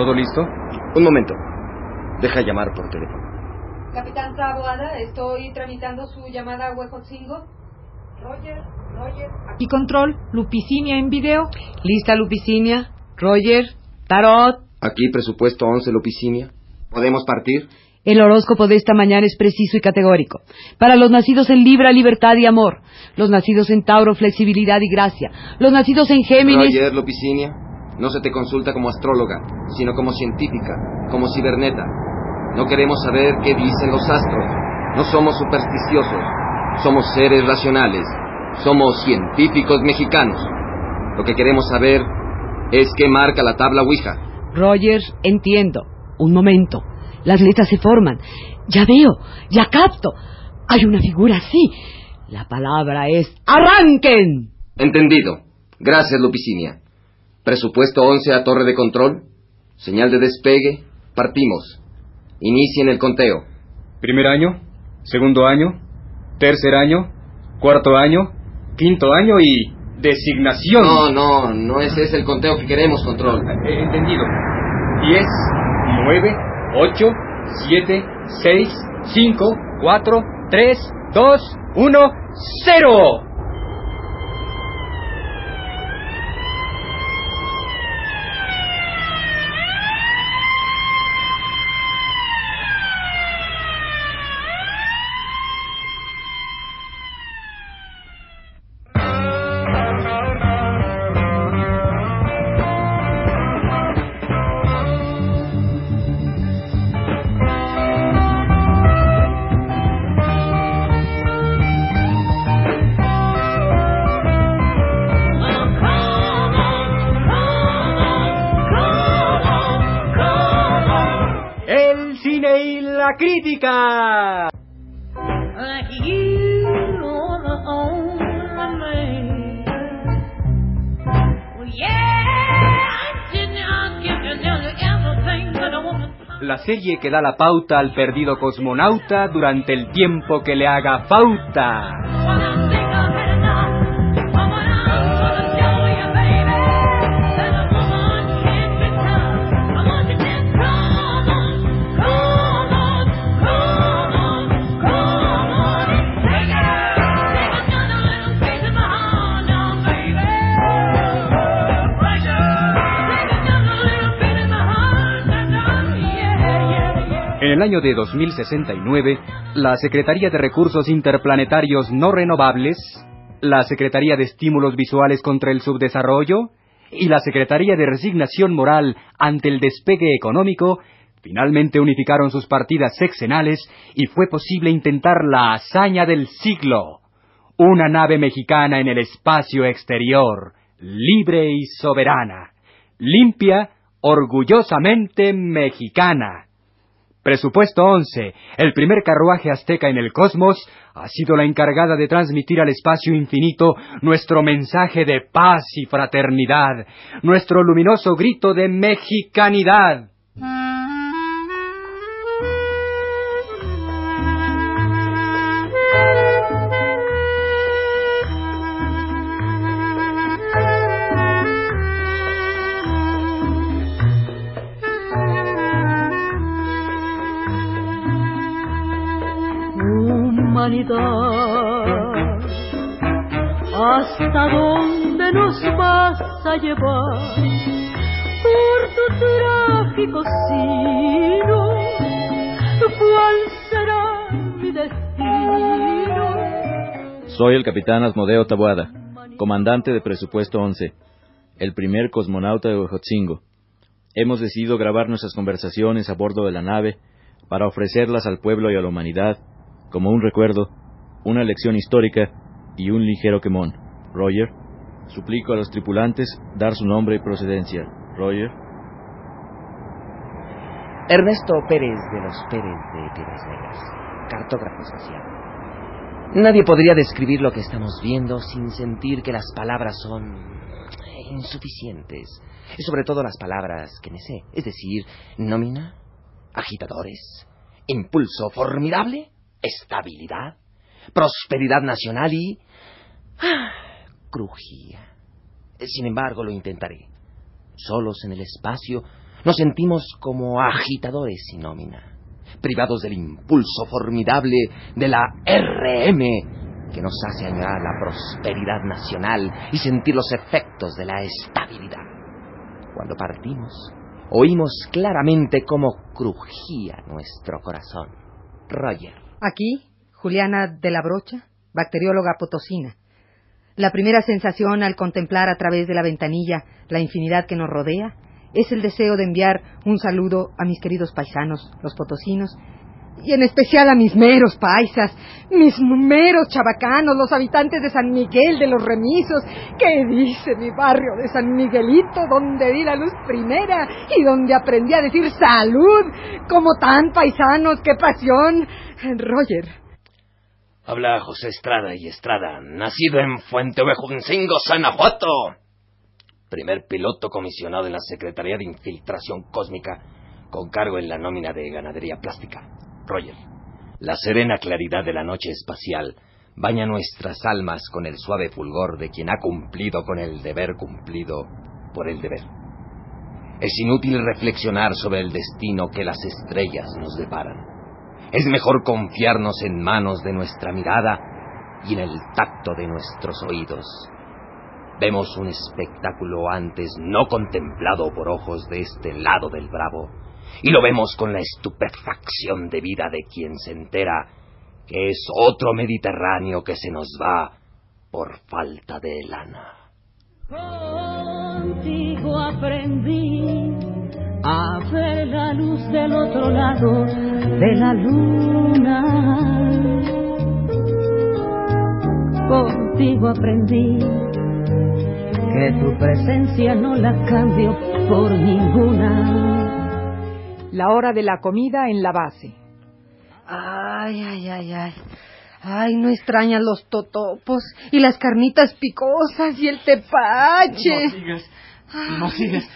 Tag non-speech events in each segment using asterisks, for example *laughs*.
¿Todo listo? Un momento. Deja llamar por teléfono. Capitán Taboada, estoy tramitando su llamada a Huejotzingo. Roger, Roger. Y control, Lupicinia en video. ¿Lista Lupicinia? Roger, Tarot. Aquí presupuesto 11 Lupicinia. ¿Podemos partir? El horóscopo de esta mañana es preciso y categórico. Para los nacidos en Libra, libertad y amor. Los nacidos en Tauro, flexibilidad y gracia. Los nacidos en Géminis. Roger Lupicinia, no se te consulta como astróloga, sino como científica, como ciberneta. No queremos saber qué dicen los astros. No somos supersticiosos. Somos seres racionales. Somos científicos mexicanos. Lo que queremos saber es qué marca la tabla Ouija. Roger, entiendo. Un momento. Las letras se forman. Ya veo, ya capto. Hay una figura así. La palabra es ¡Arranquen! Entendido. Gracias, Lupicinia. Presupuesto 11 a torre de control. Señal de despegue. Partimos. Inicien el conteo. Primer año, segundo año, tercer año, cuarto año, quinto año y designación. No, no, no ese es el conteo que queremos, control. Eh, entendido. 10, 9, 8, 7, 6, 5, 4, 3, 2, 1, 0. Crítica. La serie que da la pauta al perdido cosmonauta durante el tiempo que le haga falta. El año de 2069, la Secretaría de Recursos Interplanetarios No Renovables, la Secretaría de Estímulos Visuales contra el Subdesarrollo y la Secretaría de Resignación Moral ante el Despegue Económico finalmente unificaron sus partidas sexenales y fue posible intentar la hazaña del siglo. Una nave mexicana en el espacio exterior, libre y soberana, limpia, orgullosamente mexicana. Presupuesto 11, el primer carruaje azteca en el cosmos, ha sido la encargada de transmitir al espacio infinito nuestro mensaje de paz y fraternidad, nuestro luminoso grito de mexicanidad. ¿Hasta dónde nos vas a llevar por tu trágico sino? ¿Cuál será mi destino? Soy el capitán Asmodeo Tabuada, comandante de Presupuesto 11, el primer cosmonauta de Huejotzingo. Hemos decidido grabar nuestras conversaciones a bordo de la nave para ofrecerlas al pueblo y a la humanidad como un recuerdo, una lección histórica y un ligero quemón. Roger, suplico a los tripulantes dar su nombre y procedencia. Roger. Ernesto Pérez de los Pérez de Piedras Negras, cartógrafo social. Nadie podría describir lo que estamos viendo sin sentir que las palabras son insuficientes. Sobre todo las palabras que me sé, es decir, nómina, agitadores, impulso formidable, estabilidad, prosperidad nacional y... Ah, crujía. Sin embargo, lo intentaré. Solos en el espacio, Nos sentimos como agitadores sin nómina, privados del impulso formidable de la RM que nos hace añorar la prosperidad nacional y sentir los efectos de la estabilidad. Cuando partimos, oímos claramente cómo crujía nuestro corazón. Roger. Aquí, Juliana de la Brocha, bacterióloga potosina. La primera sensación al contemplar a través de la ventanilla la infinidad que nos rodea es el deseo de enviar un saludo a mis queridos paisanos, los potosinos, y en especial a mis meros paisas, mis meros chabacanos, los habitantes de San Miguel de los Remisos. ¿Qué dice mi barrio de San Miguelito, donde di la luz primera y donde aprendí a decir salud? Como tan paisanos, qué pasión. Roger. Habla José Estrada y Estrada, nacido en Fuente Ovejuncingo, Sanajuato. Primer piloto comisionado en la Secretaría de Infiltración Cósmica, con cargo en la nómina de ganadería plástica. Roger. La serena claridad de la noche espacial baña nuestras almas con el suave fulgor de quien ha cumplido con el deber cumplido por el deber. Es inútil reflexionar sobre el destino que las estrellas nos deparan. Es mejor confiarnos en manos de nuestra mirada y en el tacto de nuestros oídos. Vemos un espectáculo antes no contemplado por ojos de este lado del Bravo, y lo vemos con la estupefacción de vida de quien se entera que es otro Mediterráneo que se nos va por falta de lana. Contigo aprendí a ver la luz del otro lado de la luna. Contigo aprendí que tu presencia no la cambio por ninguna. La hora de la comida en la base. Ay, ay, ay, ay. Ay, no extrañan los totopos y las carnitas picosas y el tepache. No sigas. No sigas.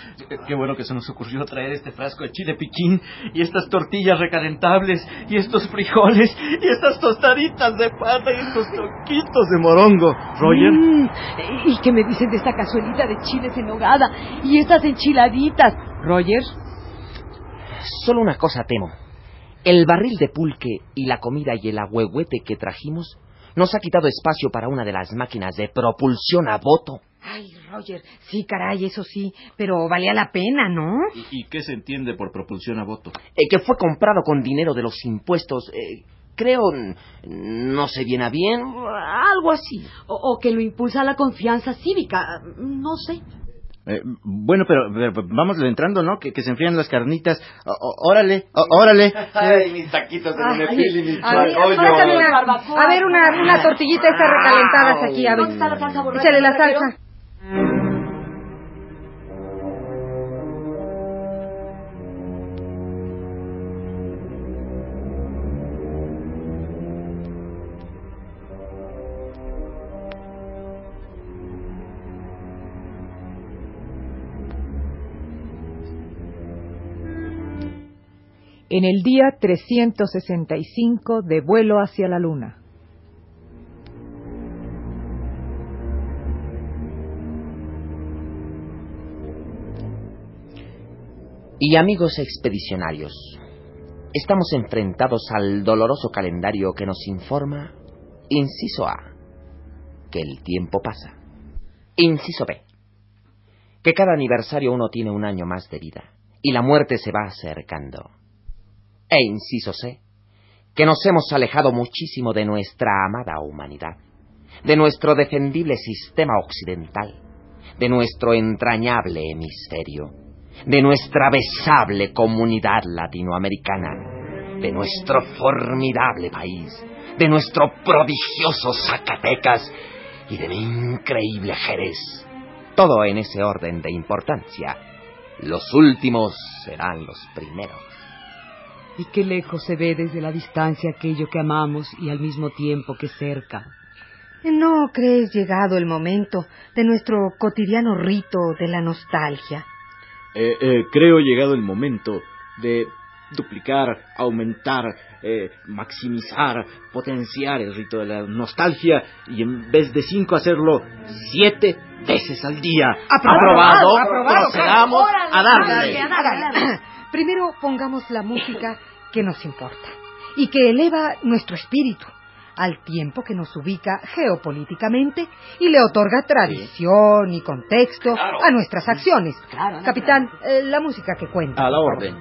Qué bueno que se nos ocurrió traer este frasco de chile piquín y estas tortillas recalentables y estos frijoles y estas tostaditas de pata y estos toquitos de morongo. Roger. Mm, ¿Y qué me dicen de esta cazuelita de chiles en nogada y estas enchiladitas? Roger. Solo una cosa temo. El barril de pulque y la comida y el agüehuete que trajimos nos ha quitado espacio para una de las máquinas de propulsión a voto. Ay, Roger, sí, caray, eso sí, pero valía la pena, ¿no? ¿Y, y qué se entiende por propulsión a voto? Eh, que fue comprado con dinero de los impuestos. eh, creo, no sé bien a bien, algo así. O, o que lo impulsa la confianza cívica. No sé. Eh, bueno, pero, pero vamos entrando, ¿no? Que, que se enfrían las carnitas. O- órale, o- órale. Ay, mis taquitos de Ay, mis a ver, una- a ver, una, una tortillita estas recalentadas aquí, a ver. ¿Dónde está la salsa borracha? Échale la salsa. En el día 365 de vuelo hacia la luna. Y amigos expedicionarios, estamos enfrentados al doloroso calendario que nos informa, inciso A, que el tiempo pasa. Inciso B, que cada aniversario uno tiene un año más de vida y la muerte se va acercando. E inciso C, que nos hemos alejado muchísimo de nuestra amada humanidad, de nuestro defendible sistema occidental, de nuestro entrañable hemisferio, de nuestra besable comunidad latinoamericana, de nuestro formidable país, de nuestro prodigioso Zacatecas y de mi increíble Jerez. Todo en ese orden de importancia. Los últimos serán los primeros. Y qué lejos se ve desde la distancia aquello que amamos y al mismo tiempo que cerca. ¿No crees llegado el momento de nuestro cotidiano rito de la nostalgia? Eh, eh, creo llegado el momento de duplicar, aumentar, eh, maximizar, potenciar el rito de la nostalgia y en vez de cinco hacerlo siete veces al día. Aprobado. Aprobado. Procedamos a darle. Primero pongamos la música que nos importa y que eleva nuestro espíritu al tiempo que nos ubica geopolíticamente y le otorga tradición y contexto a nuestras acciones. Capitán, eh, la música que cuenta. A la orden.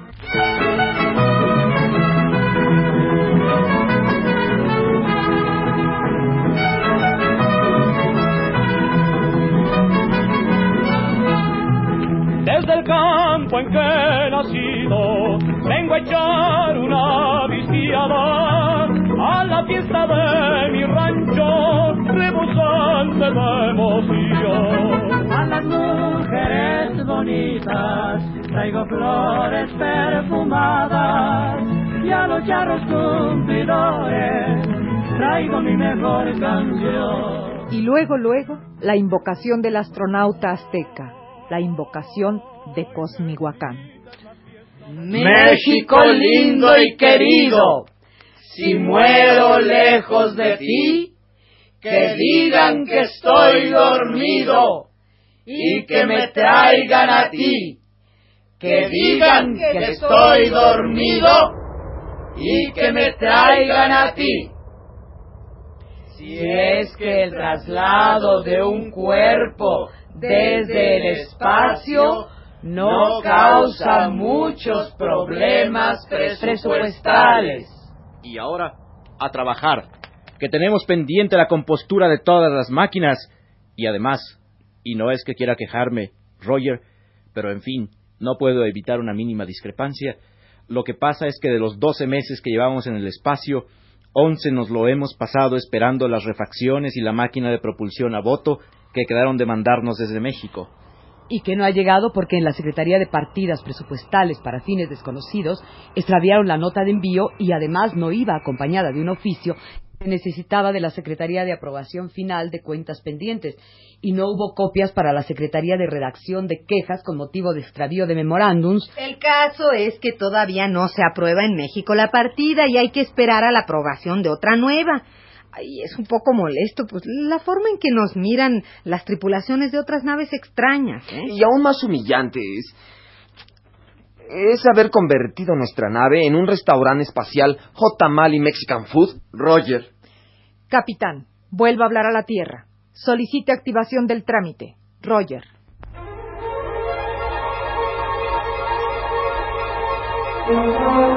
Nacido, vengo a echar una viciada a la fiesta de mi rancho, rebosante de emoción. A las mujeres bonitas traigo flores perfumadas y a los charros cumplidores traigo mi mejor canción. Y luego, luego, la invocación del astronauta azteca, la invocación de Cosmihuacán. México lindo y querido, si muero lejos de ti, que digan que estoy dormido y que me traigan a ti. Que digan que estoy dormido y que me traigan a ti. Si es que el traslado de un cuerpo desde el espacio no causa muchos problemas presupuestales. Y ahora, a trabajar, que tenemos pendiente la compostura de todas las máquinas. Y además, y no es que quiera quejarme, Roger, pero en fin, no puedo evitar una mínima discrepancia. Lo que pasa es que de los doce meses que llevamos en el espacio, once nos lo hemos pasado esperando las refacciones y la máquina de propulsión a voto que quedaron de mandarnos desde México. Y que no ha llegado porque en la Secretaría de Partidas Presupuestales para fines desconocidos extraviaron la nota de envío y además no iba acompañada de un oficio que necesitaba de la Secretaría de Aprobación Final de Cuentas Pendientes y no hubo copias para la Secretaría de Redacción de Quejas con motivo de extravío de memorándums. El caso es que todavía no se aprueba en México la partida y hay que esperar a la aprobación de otra nueva. Ay, es un poco molesto, pues la forma en que nos miran las tripulaciones de otras naves extrañas. ¿eh? Y aún más humillante es, es haber convertido nuestra nave en un restaurante espacial J. Mali Mexican Food. Roger, Capitán, vuelva a hablar a la Tierra. Solicite activación del trámite. Roger. *laughs*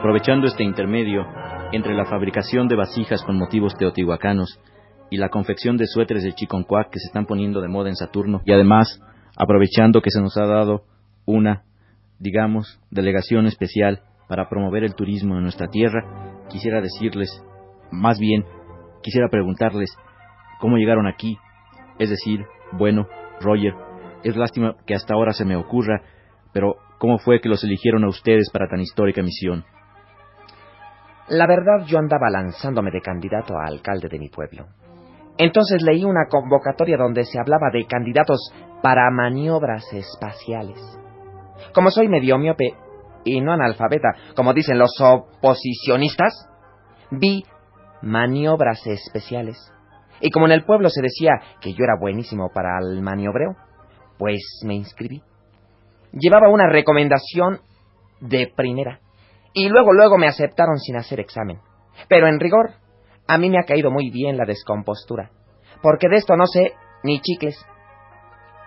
aprovechando este intermedio entre la fabricación de vasijas con motivos teotihuacanos y la confección de suéteres de chiconcuac que se están poniendo de moda en Saturno, y además aprovechando que se nos ha dado una, digamos, delegación especial para promover el turismo en nuestra tierra, quisiera decirles, más bien, quisiera preguntarles cómo llegaron aquí, es decir, bueno, Roger, es lástima que hasta ahora se me ocurra, pero ¿cómo fue que los eligieron a ustedes para tan histórica misión? La verdad, yo andaba lanzándome de candidato a alcalde de mi pueblo. Entonces leí una convocatoria donde se hablaba de candidatos para maniobras espaciales. Como soy medio miope y no analfabeta, como dicen los oposicionistas, vi maniobras especiales. Y como en el pueblo se decía que yo era buenísimo para el maniobreo, pues me inscribí. Llevaba una recomendación de primera. Y luego, luego me aceptaron sin hacer examen. Pero en rigor, a mí me ha caído muy bien la descompostura. Porque de esto no sé ni chicles.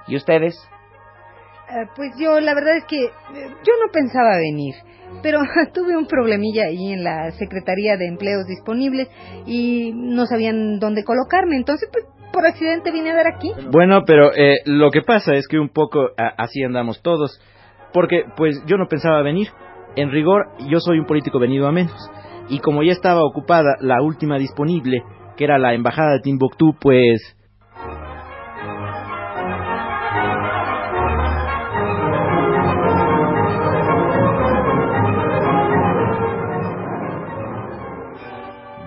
¿Y ustedes? Eh, pues yo, la verdad es que eh, yo no pensaba venir, pero *laughs* tuve un problemilla ahí en la Secretaría de Empleos Disponibles y no sabían dónde colocarme, entonces pues por accidente vine a dar aquí. Bueno, pero eh, lo que pasa es que un poco a- así andamos todos, porque pues yo no pensaba venir. En rigor, yo soy un político venido a menos. Y como ya estaba ocupada la última disponible, que era la embajada de Timbuktu, pues...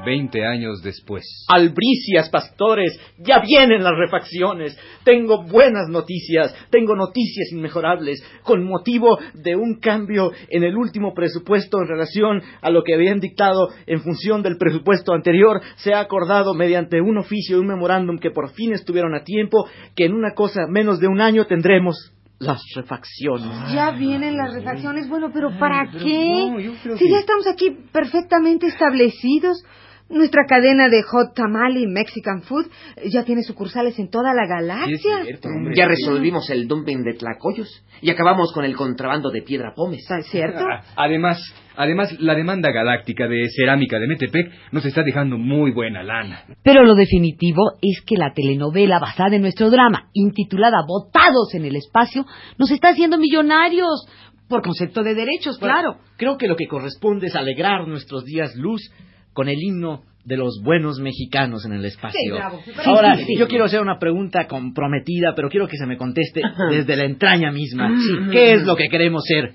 veinte años después. Albricias, pastores, ya vienen las refacciones. Tengo buenas noticias, tengo noticias inmejorables, con motivo de un cambio en el último presupuesto en relación a lo que habían dictado en función del presupuesto anterior. Se ha acordado mediante un oficio y un memorándum que por fin estuvieron a tiempo, que en una cosa menos de un año tendremos las refacciones. Ya vienen las refacciones, bueno, pero ¿para qué? Si ya estamos aquí perfectamente establecidos. Nuestra cadena de hot tamale y Mexican food ya tiene sucursales en toda la galaxia. ya resolvimos el dumping de tlacoyos y acabamos con el contrabando de piedra pómez. ¿Es cierto? Además, además, la demanda galáctica de cerámica de Metepec nos está dejando muy buena lana. Pero lo definitivo es que la telenovela basada en nuestro drama, intitulada Botados en el Espacio, nos está haciendo millonarios. Por concepto de derechos, claro. Creo que lo que corresponde es alegrar nuestros días luz con el himno de los buenos mexicanos en el espacio. Sí, bravo. Ahora, Sí, sí, sí. yo quiero hacer una pregunta comprometida, pero quiero que se me conteste *laughs* desde la entraña misma. ¿Qué es lo que queremos ser?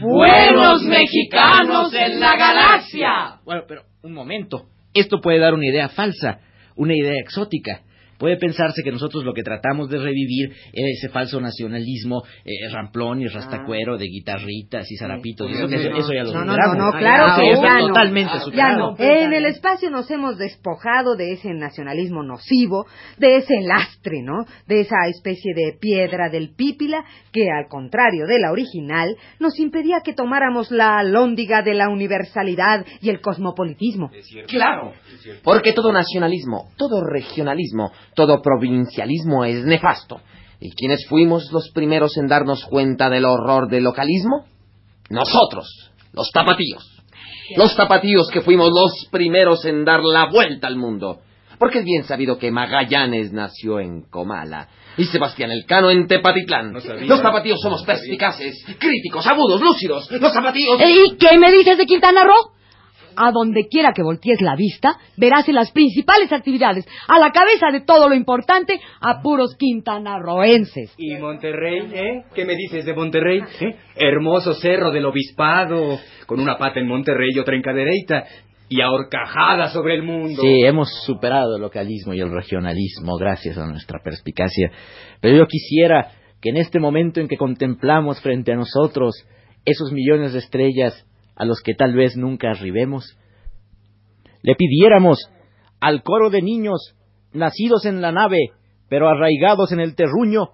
Buenos mexicanos en la galaxia. Bueno, pero un momento. Esto puede dar una idea falsa, una idea exótica. Puede pensarse que nosotros lo que tratamos de revivir es ese falso nacionalismo eh, ramplón y rastacuero de guitarritas y zarapitos. Eso, eso- eso ya lo No, no, superamos. no, no, claro Ah, que eso ya no. totalmente Ya superado. no. En el espacio nos hemos despojado de ese nacionalismo nocivo, de ese lastre, ¿no? De esa especie de piedra del pípila que, al contrario de la original, nos impedía que tomáramos la lóndiga de la universalidad y el cosmopolitismo. Claro, porque todo nacionalismo, todo regionalismo, todo provincialismo es nefasto. ¿Y quiénes fuimos los primeros en darnos cuenta del horror del localismo? Nosotros, los tapatíos. Los tapatíos que fuimos los primeros en dar la vuelta al mundo. Porque es bien sabido que Magallanes nació en Comala y Sebastián Elcano en Tepatitlán. los tapatíos somos perspicaces, críticos, agudos, lúcidos. Los tapatíos... ¿Y qué me dices de Quintana Roo? A donde quiera que voltees la vista, verás en las principales actividades, a la cabeza de todo lo importante, a puros quintanarroenses. ¿Y Monterrey, eh? ¿Qué me dices de Monterrey? eh? Hermoso cerro del obispado, con una pata en Monterrey y otra en Cadereyta, y ahorcajada sobre el mundo. Sí, hemos superado el localismo y el regionalismo gracias a nuestra perspicacia. Pero yo quisiera que en este momento en que contemplamos frente a nosotros esos millones de estrellas a los que tal vez nunca arribemos, le pidiéramos al coro de niños nacidos en la nave, pero arraigados en el terruño,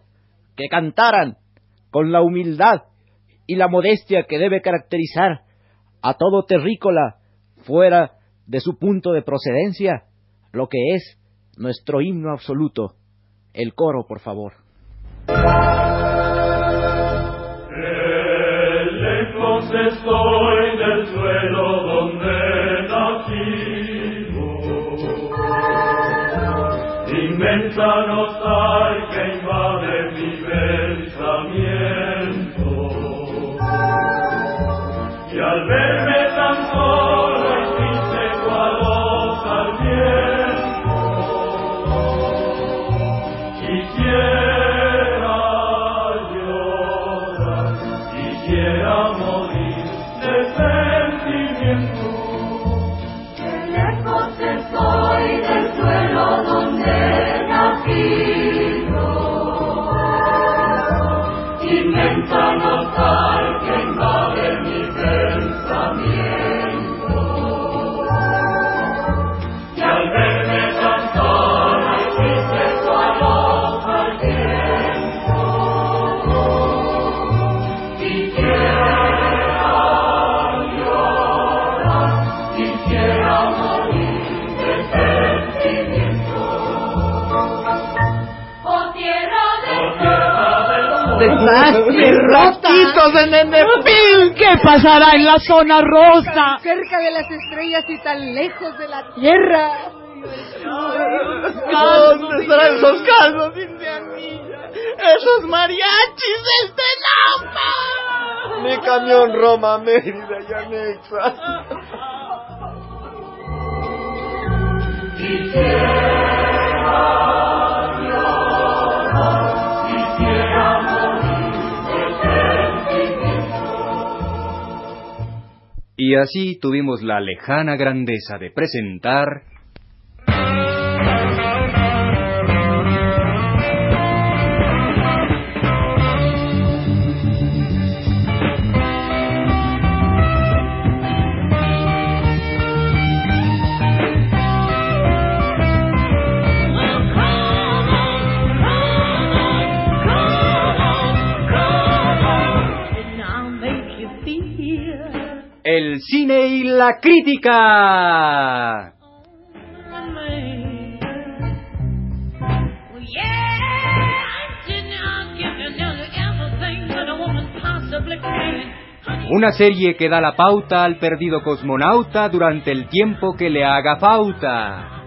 que cantaran con la humildad y la modestia que debe caracterizar a todo terrícola fuera de su punto de procedencia, lo que es nuestro himno absoluto. El coro, por favor. Estoy Inmensa nostalgia invade mi de *laughs* ¡Ratitos de Nenepil! ¿Qué pasará en la zona rosa? Cerca de las estrellas y tan lejos de la tierra. ¿Dónde estarán esos caldos, indianilla? ¡Esos mariachis del Tenampa! Mi camión Roma, Mérida y anexa. Y así tuvimos la lejana grandeza de presentar el cine y la crítica. Una serie que da la pauta al perdido cosmonauta durante el tiempo que le haga falta.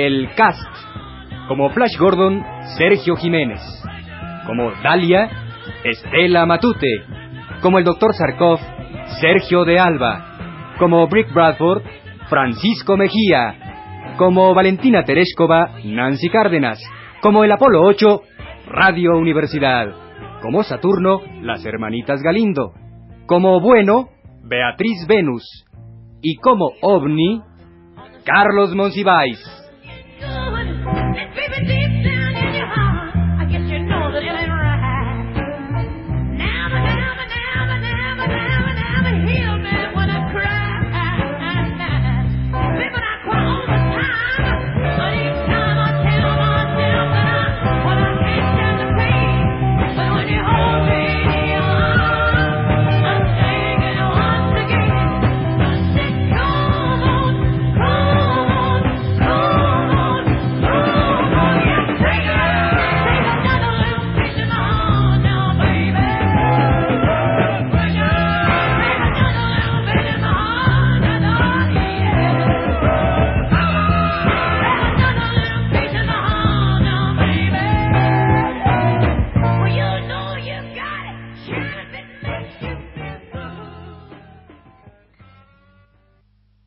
El cast. Como Flash Gordon, Sergio Jiménez. Como Dalia, Estela Matute. Como el Dr. Sarkov, Sergio de Alba. Como Brick Bradford, Francisco Mejía. Como Valentina Tereshkova, Nancy Cárdenas. Como el Apolo 8, Radio Universidad. Como Saturno, las hermanitas Galindo. Como Bueno, Beatriz Venus. Y como OVNI, Carlos Monsiváis.